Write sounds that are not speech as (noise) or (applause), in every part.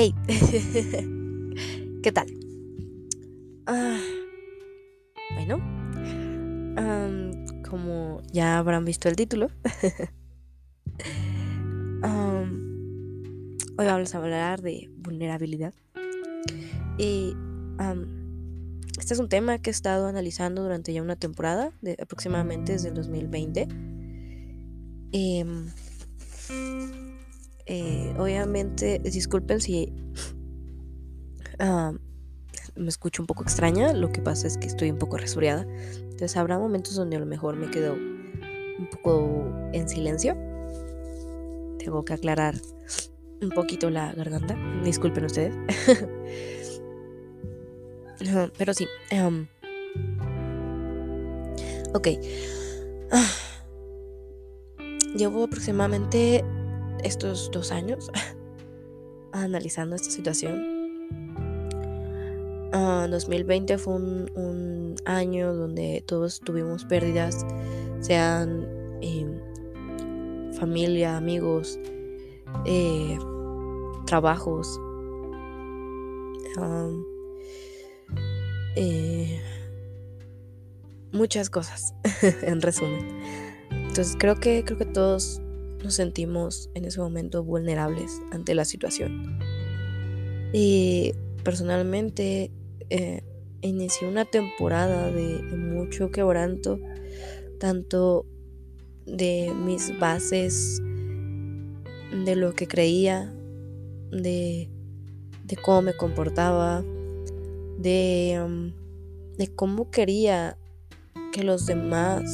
Hey, (laughs) ¿qué tal? Ah, bueno, como ya habrán visto el título, (laughs) hoy vamos a hablar de vulnerabilidad. Y este es un tema que he estado analizando durante ya una temporada, aproximadamente desde el 2020. Em, eh, obviamente, disculpen si me escucho un poco extraña, lo que pasa es que estoy un poco resfriada. Entonces habrá momentos donde a lo mejor me quedo un poco en silencio. Tengo que aclarar un poquito la garganta. Disculpen ustedes. (laughs) Pero sí. Ok. Llevo aproximadamente estos dos años (laughs) analizando esta situación. 2020 ah, fue un, año donde todos tuvimos pérdidas, sean em, familia, amigos, eh, trabajos. Eh, muchas cosas, (laughs) en resumen. Entonces creo que creo que todos nos sentimos en ese momento vulnerables ante la situación. Y personalmente eh, inicié una temporada de, mucho quebranto, tanto de mis bases, de lo que creía, de, cómo me comportaba, de, um, de cómo quería que los demás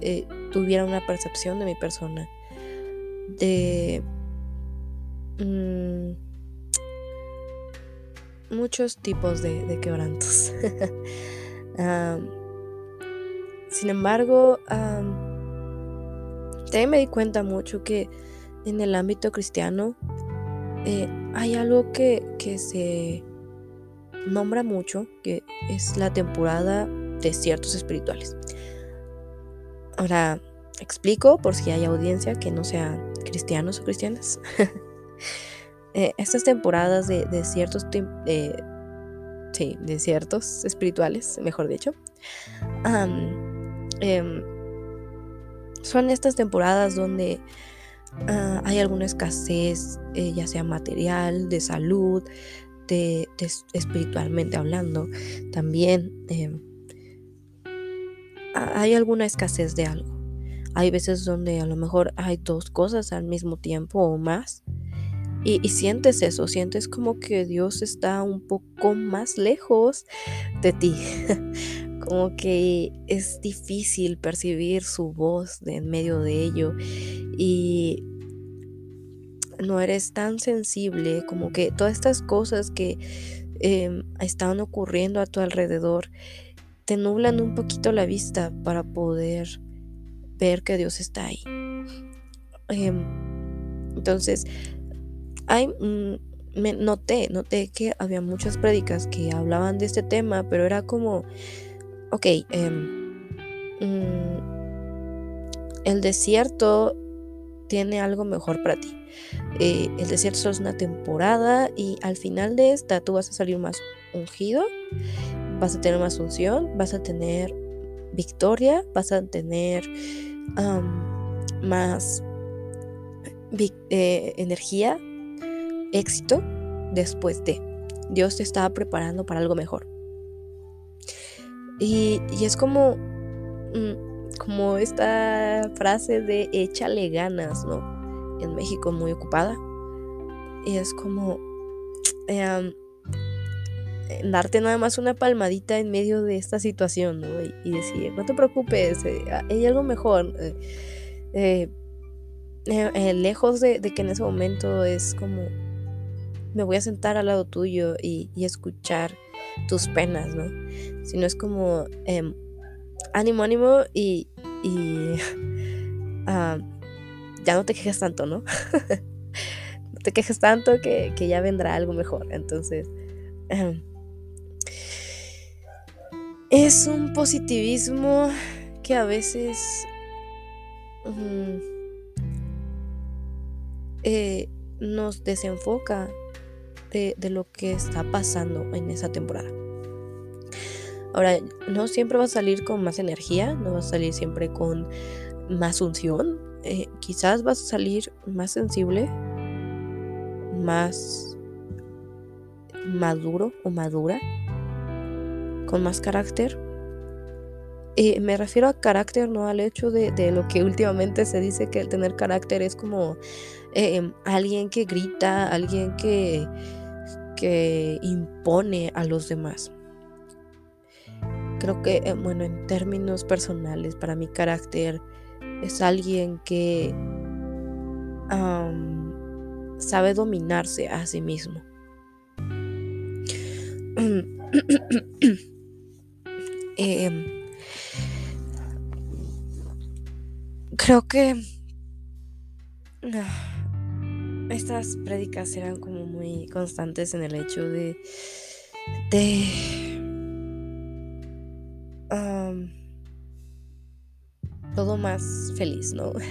eh, tuviera una percepción de mi persona, de mm, muchos tipos de, quebrantos. (laughs) sin embargo, también me di cuenta mucho que en el ámbito cristiano eh, hay algo que, que se nombra mucho, que es la temporada de ciertos espirituales. Ahora, explico por si hay audiencia que no sea cristianos o cristianas. (laughs) Eh, estas temporadas de, ciertos de ciertos espirituales, mejor dicho, em, son estas temporadas donde ah, hay alguna escasez, eh, ya sea material, de salud, de, espiritualmente hablando, también em, hay alguna escasez de algo. Hay veces donde a lo mejor hay dos cosas al mismo tiempo o más. Y, sientes eso, sientes como que Dios está un poco más lejos de ti. (laughs) como que es difícil percibir su voz en medio de ello. Y no eres tan sensible como que todas estas cosas que eh, están ocurriendo a tu alrededor te nublan un poquito la vista para poder ver que Dios está ahí. Em, entonces, hay, mm, me noté, noté que había muchas prédicas que hablaban de este tema, pero era como, ok, em, mm, el desierto tiene algo mejor para ti. Eh, el desierto es una temporada y al final de esta tú vas a salir más ungido vas a tener más unción, vas a tener victoria, vas a tener más eh, energía, éxito después de. Dios te estaba preparando para algo mejor. Y, es como, mm, como esta frase de échale ganas, ¿no? En México muy ocupada. Y es como, eh, darte nada más una palmadita en medio de esta situación, ¿no? Y, decir, no te preocupes, eh, ah, hay algo mejor. Eh, eh, lejos de, que en ese momento es como, me voy a sentar al lado tuyo y, escuchar tus penas, ¿no? Sino es como, em, ánimo, ánimo y, (laughs) ah, ya no te quejes tanto, ¿no? (laughs) no te quejes tanto que, ya vendrá algo mejor. Entonces, em, es un positivismo que a veces eh, nos desenfoca de, lo que está pasando en esa temporada. Ahora, no siempre va a salir con más energía, no va a salir siempre con más unción. Eh, quizás vas a salir más sensible, más maduro o madura, con más carácter. Y me refiero a carácter, no al hecho de, lo que últimamente se dice que el tener carácter es como eh, alguien que grita, alguien que, que impone a los demás. Creo que, eh, bueno, en términos personales, para mi carácter es alguien que sabe dominarse a sí mismo. (clears throat) Em, creo que ah, estas prédicas eran como muy constantes en el hecho de de todo más feliz, ¿no? (laughs)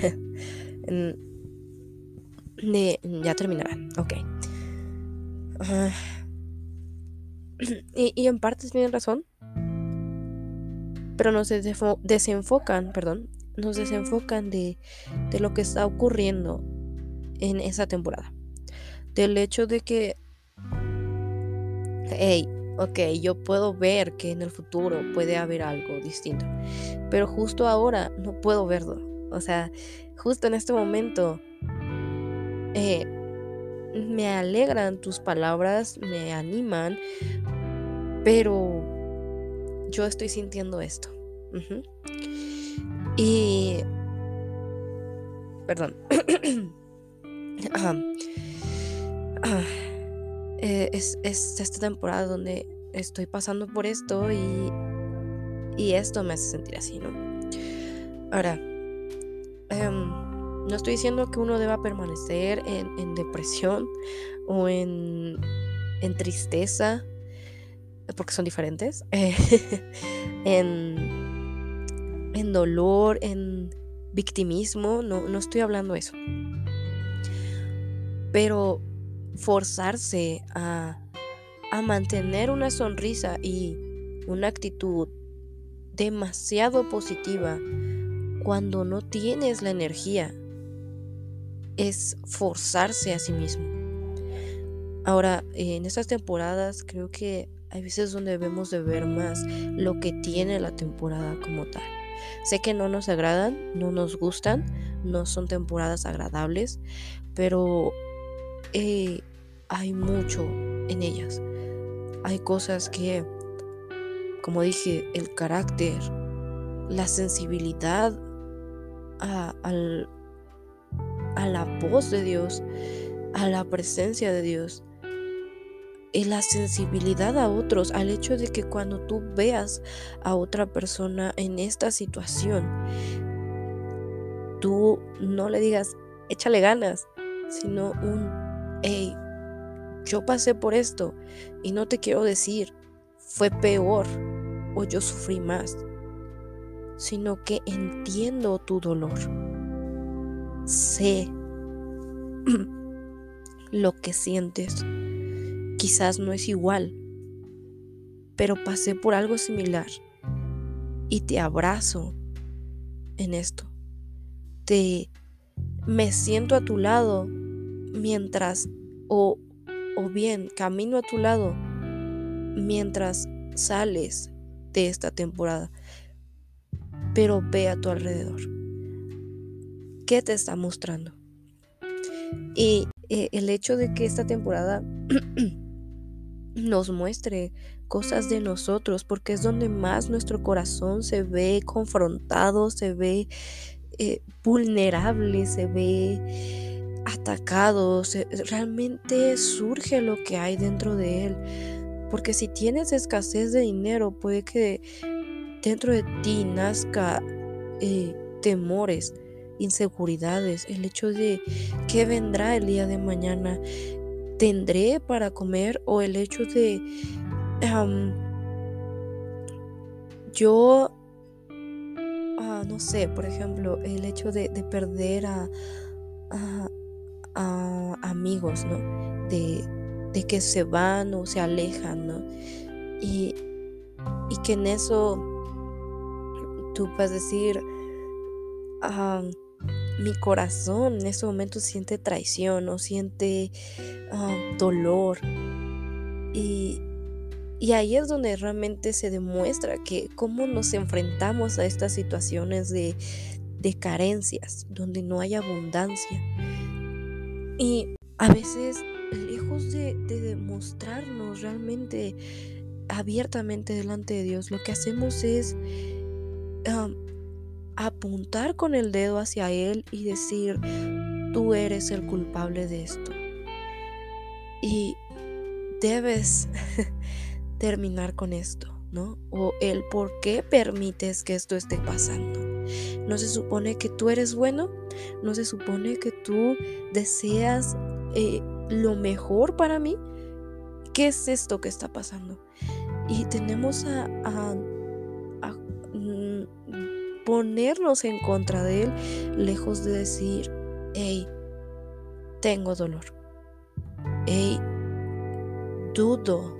ya terminará, ok. Ah, (clears throat) y, en parte tienen razón, pero nos desenfocan, perdón, nos desenfocan de, de lo que está ocurriendo en esa temporada. Del hecho de que, hey, ok, yo puedo ver que en el futuro puede haber algo distinto, pero justo ahora no puedo verlo. O sea, justo en este momento eh, me alegran tus palabras, me animan, pero yo estoy sintiendo esto. Y... Perdón. (clears throat) Eh, es, esta temporada donde estoy pasando por esto y, y esto me hace sentir así, ¿no? Ahora, em, no estoy diciendo que uno deba permanecer en, depresión o en, en, tristeza, porque son diferentes, (laughs) en, en dolor, en victimismo, no, no estoy hablando eso. Pero forzarse a, mantener una sonrisa y una actitud demasiado positiva cuando no tienes la energía es forzarse a sí mismo. Ahora, en estas temporadas creo que hay veces donde debemos de ver más lo que tiene la temporada como tal. Sé que no nos agradan, no nos gustan, no son temporadas agradables, pero eh, hay mucho en ellas. Hay cosas que, como dije, el carácter, la sensibilidad a, a la voz de Dios, a la presencia de Dios, y la sensibilidad a otros, al hecho de que cuando tú veas a otra persona en esta situación, tú no le digas, échale ganas, sino un hey, yo pasé por esto y no te quiero decir, fue peor o yo sufrí más, sino que entiendo tu dolor. Sé (clears throat) lo que sientes. Quizás no es igual, pero pasé por algo similar y te abrazo en esto. Te me siento a tu lado mientras, o, o bien camino a tu lado mientras sales de esta temporada. Pero ve a tu alrededor. ¿Qué te está mostrando? Y eh, el hecho de que esta temporada (clears throat) nos muestre cosas de nosotros, porque es donde más nuestro corazón se ve confrontado, se ve eh, vulnerable, se ve atacados, realmente surge lo que hay dentro de él. Porque si tienes escasez de dinero, puede que dentro de ti nazca eh, temores, inseguridades, el hecho de qué vendrá el día de mañana, tendré para comer o el hecho de yo, ah, no sé, por ejemplo, el hecho de, perder a, amigos, ¿no? De, que se van o se alejan, ¿no? Y, y que en eso tú puedes decir, ah, mi corazón en ese momento siente traición o siente ah, dolor. Y, y ahí es donde realmente se demuestra que cómo nos enfrentamos a estas situaciones de, de carencias, donde no hay abundancia. Y a veces, lejos de, demostrarnos realmente abiertamente delante de Dios, lo que hacemos es apuntar con el dedo hacia Él y decir, tú eres el culpable de esto. Y debes (laughs) terminar con esto, ¿no? O el por qué permites que esto esté pasando. No se supone que tú eres bueno, no se supone que tú deseas eh, lo mejor para mí. ¿Qué es esto que está pasando? Y tenemos a, ponernos en contra de él, lejos de decir, hey, tengo dolor. Hey, dudo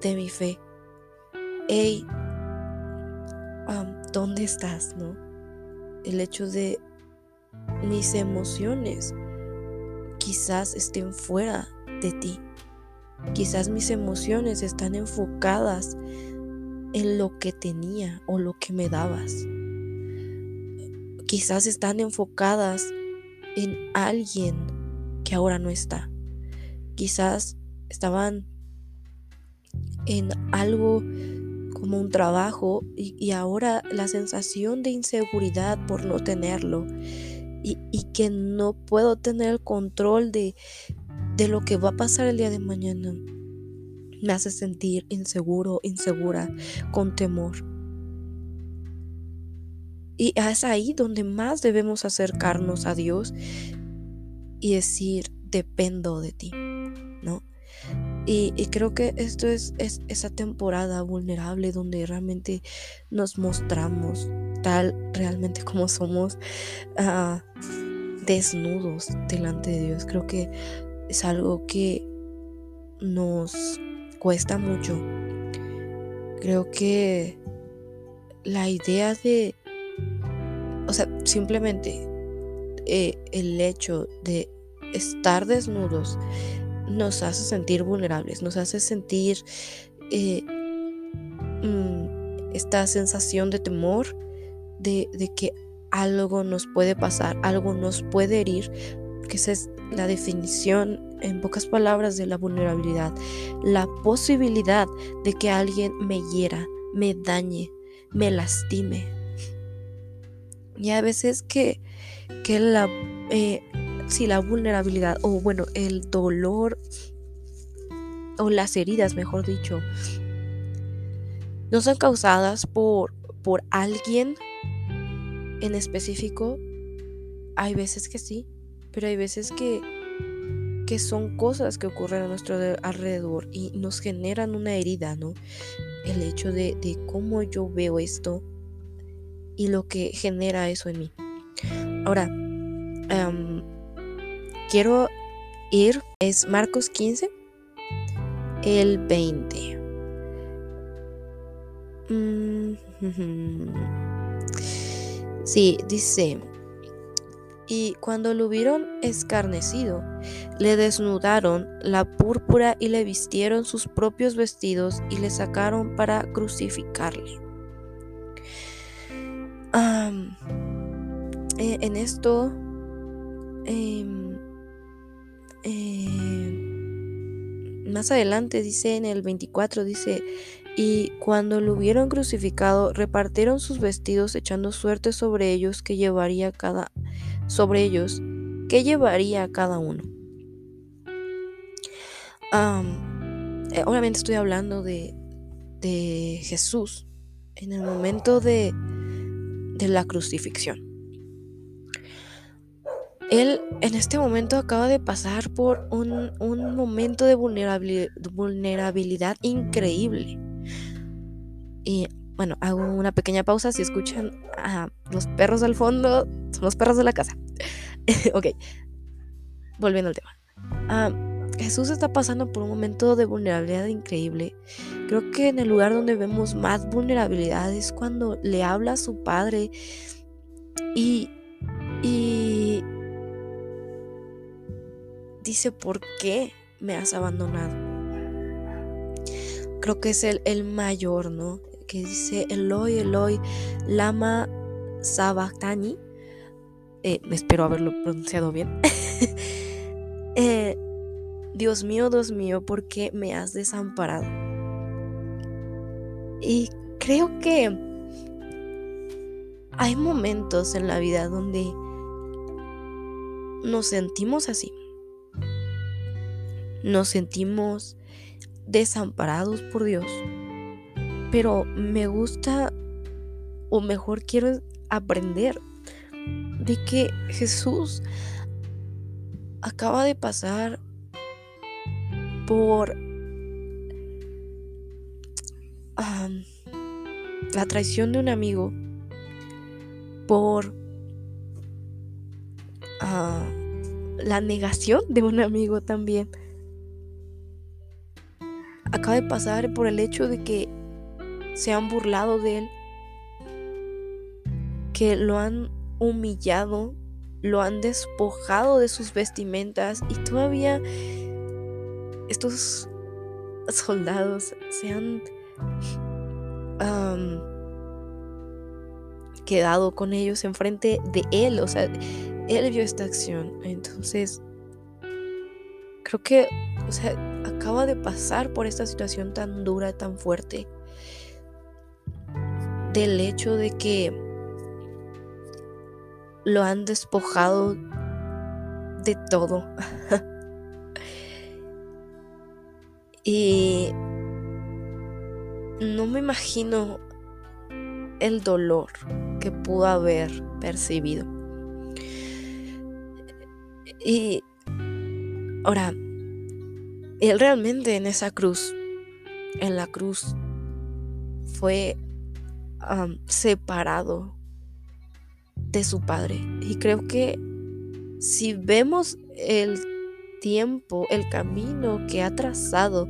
de mi fe. Hey, ¿dónde estás? ¿No? El hecho de mis emociones quizás estén fuera de ti. Quizás mis emociones están enfocadas en lo que tenía o lo que me dabas. Quizás están enfocadas en alguien que ahora no está. Quizás estaban en algo como un trabajo y, ahora la sensación de inseguridad por no tenerlo y, que no puedo tener el control de, de lo que va a pasar el día de mañana me hace sentir inseguro, insegura, con temor. Y es ahí donde más debemos acercarnos a Dios y decir, dependo de ti, ¿no? Y, creo que esto es, esa temporada vulnerable donde realmente nos mostramos tal realmente como somos ah, desnudos delante de Dios. Creo que es algo que nos cuesta mucho. Creo que la idea de, o sea, simplemente eh, el hecho de estar desnudos nos hace sentir vulnerables, nos hace sentir eh, mm, esta sensación de temor, de, que algo nos puede pasar, algo nos puede herir, que esa es la definición en pocas palabras de la vulnerabilidad, la posibilidad de que alguien me hiera, me dañe, me lastime. Y a veces que, que la, eh, si la vulnerabilidad, o bueno, el dolor, o las heridas, mejor dicho, no son causadas por, por alguien en específico, hay veces que sí, pero hay veces que, que son cosas que ocurren a nuestro alrededor y nos generan una herida, ¿no? El hecho de, de cómo yo veo esto y lo que genera eso en mí. Ahora, quiero ir, es Marcos 15, el 20. Mm, (laughs) sí, dice, y cuando lo hubieron escarnecido, le desnudaron la púrpura y le vistieron sus propios vestidos y le sacaron para crucificarle. E, en esto em, eh, más adelante dice en el 24, dice, y cuando lo hubieron crucificado, repartieron sus vestidos echando suerte sobre ellos que llevaría cada, sobre ellos, que llevaría cada uno. Eh, obviamente estoy hablando de, de Jesús en el momento de, de la crucifixión. Él en este momento acaba de pasar por un, momento de vulnerabilidad, increíble. Y bueno, hago una pequeña pausa. Si escuchan a los perros al fondo, son los perros de la casa. (laughs) ok, volviendo al tema. Ah, Jesús está pasando por un momento de vulnerabilidad increíble. Creo que en el lugar donde vemos más vulnerabilidad es cuando le habla a su padre y, dice, ¿por qué me has abandonado? Creo que es el, el mayor, ¿no? Que dice, Eloi, Eloi, lama sabachthani. Eh, espero haberlo pronunciado bien. (laughs) eh, Dios mío, Dios mío, ¿por qué me has desamparado? Y creo que hay momentos en la vida donde nos sentimos así. Nos sentimos desamparados por Dios. Pero me gusta, o mejor quiero aprender, de que Jesús acaba de pasar por la traición de un amigo, por ah, la negación de un amigo también. Acaba de pasar por el hecho de que se han burlado de él, que lo han humillado, lo han despojado de sus vestimentas y todavía estos soldados se han quedado con ellos enfrente de él, o sea, él vio esta acción. Entonces, creo que, o sea, acaba de pasar por esta situación tan dura, tan fuerte, del hecho de que lo han despojado de todo. (laughs) Y no me imagino el dolor que pudo haber percibido. Y ahora, él realmente en esa cruz, en la cruz, fue separado de su padre. Y creo que si vemos el tiempo, el camino que ha trazado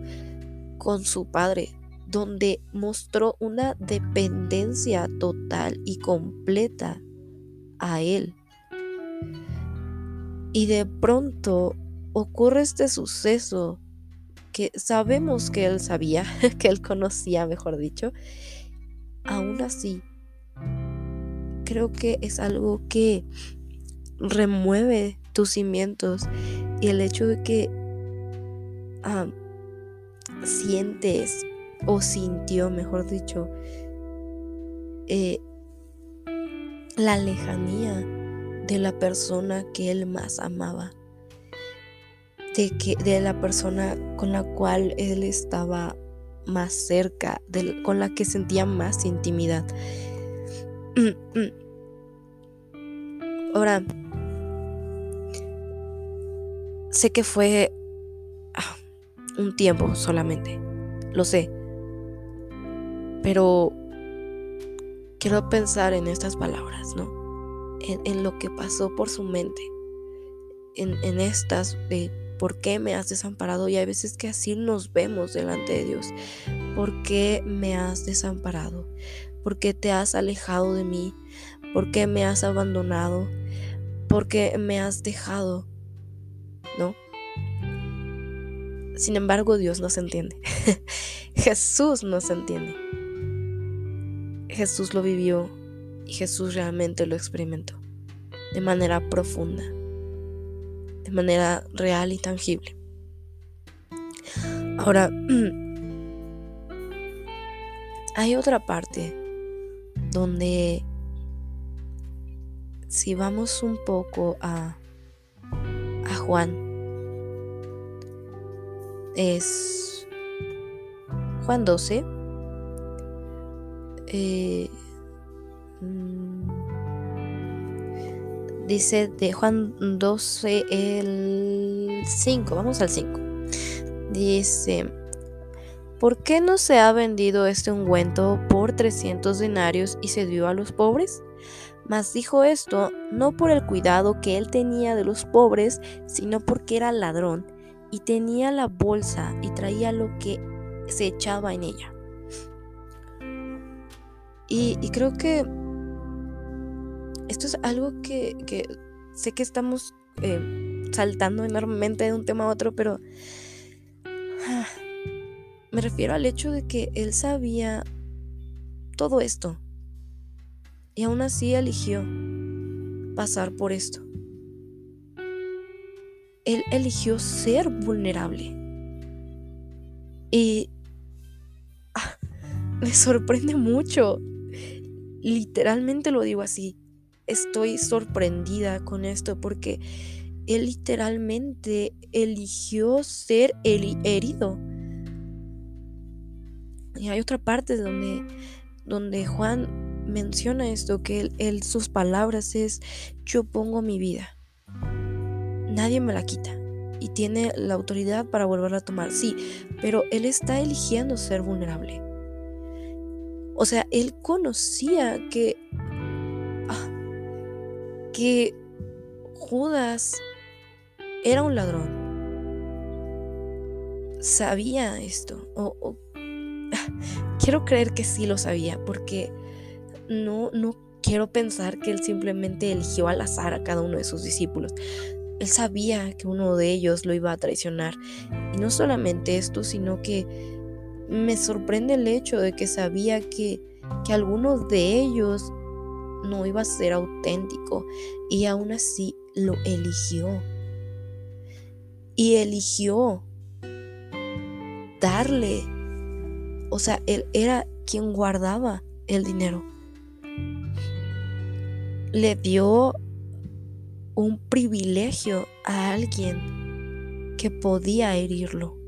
con su padre, donde mostró una dependencia total y completa a él. Y de pronto ocurre este suceso que sabemos que él sabía, (laughs) que él conocía, mejor dicho. Aún así, creo que es algo que remueve tus cimientos y el hecho de que ah, sientes o sintió, mejor dicho, eh, la lejanía de la persona que él más amaba, de, que, de la persona con la cual él estaba más cerca, con la que sentía más intimidad. Ahora, Sé que fue ah, un tiempo solamente, lo sé. Pero quiero pensar en estas palabras, ¿no? En, lo que pasó por su mente. En, estas de por qué me has desamparado. Y hay veces que así nos vemos delante de Dios. ¿Por qué me has desamparado? ¿Por qué te has alejado de mí? ¿Por qué me has abandonado? ¿Por qué me has dejado? ¿no? Sin embargo, Dios nos entiende. (laughs) Jesús nos entiende. Jesús lo vivió y Jesús realmente lo experimentó de manera profunda, de manera real y tangible. Ahora, (clears throat) hay otra parte donde si vamos un poco a Juan. Es Juan 12. Eh, mm, dice de Juan 12 el 5. Vamos al 5. Dice, ¿por qué no se ha vendido este ungüento por 300 denarios y se dio a los pobres? Mas dijo esto no por el cuidado que él tenía de los pobres, sino porque era ladrón y tenía la bolsa y traía lo que se echaba en ella. Y, creo que esto es algo que, sé que estamos eh, saltando enormemente de un tema a otro, pero ah, me refiero al hecho de que él sabía todo esto y aún así eligió pasar por esto. Él eligió ser vulnerable. Y ah, me sorprende mucho. Literalmente lo digo así. Estoy sorprendida con esto porque él literalmente eligió ser herido. Y hay otra parte donde, donde Juan menciona esto, que él, sus palabras es, yo pongo mi vida nadie me la quita y tiene la autoridad para volverla a tomar, sí, pero él está eligiendo ser vulnerable. O sea, él conocía que, ah, que Judas era un ladrón. Sabía esto. O, (laughs) quiero creer que sí lo sabía, porque no, no quiero pensar que él simplemente eligió al azar a cada uno de sus discípulos. Él sabía que uno de ellos lo iba a traicionar. Y no solamente esto, sino que me sorprende el hecho de que sabía que, que alguno de ellos no iba a ser auténtico y aún así lo eligió. Y eligió darle, o sea, él era quien guardaba el dinero. Le dio un privilegio a alguien que podía herirlo.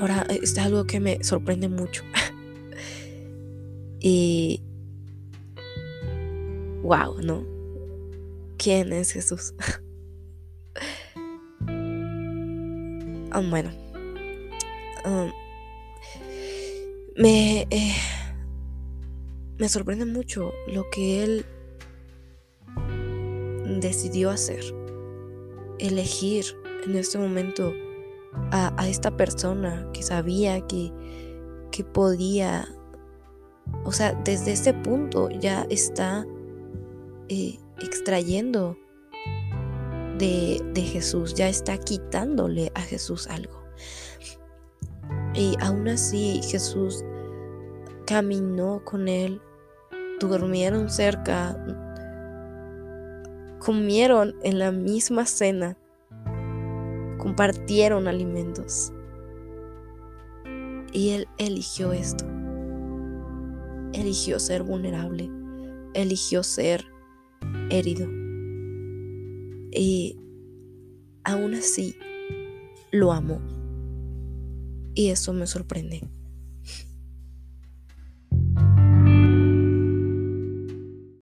Ahora, es algo que me sorprende mucho. (laughs) y... Wow, ¿no? ¿Quién es Jesús? (laughs) Ah, bueno. Um, me... Eh, me sorprende mucho lo que él decidió hacer. Elegir en este momento a, esta persona que sabía que, que podía, o sea, desde ese punto ya está eh, extrayendo de, de Jesús, ya está quitándole a Jesús algo. Y aún así Jesús caminó con él, durmieron cerca, comieron en la misma cena, compartieron alimentos. Y él eligió esto. Eligió ser vulnerable. Eligió ser herido. Y aún así lo amó. Y eso me sorprende.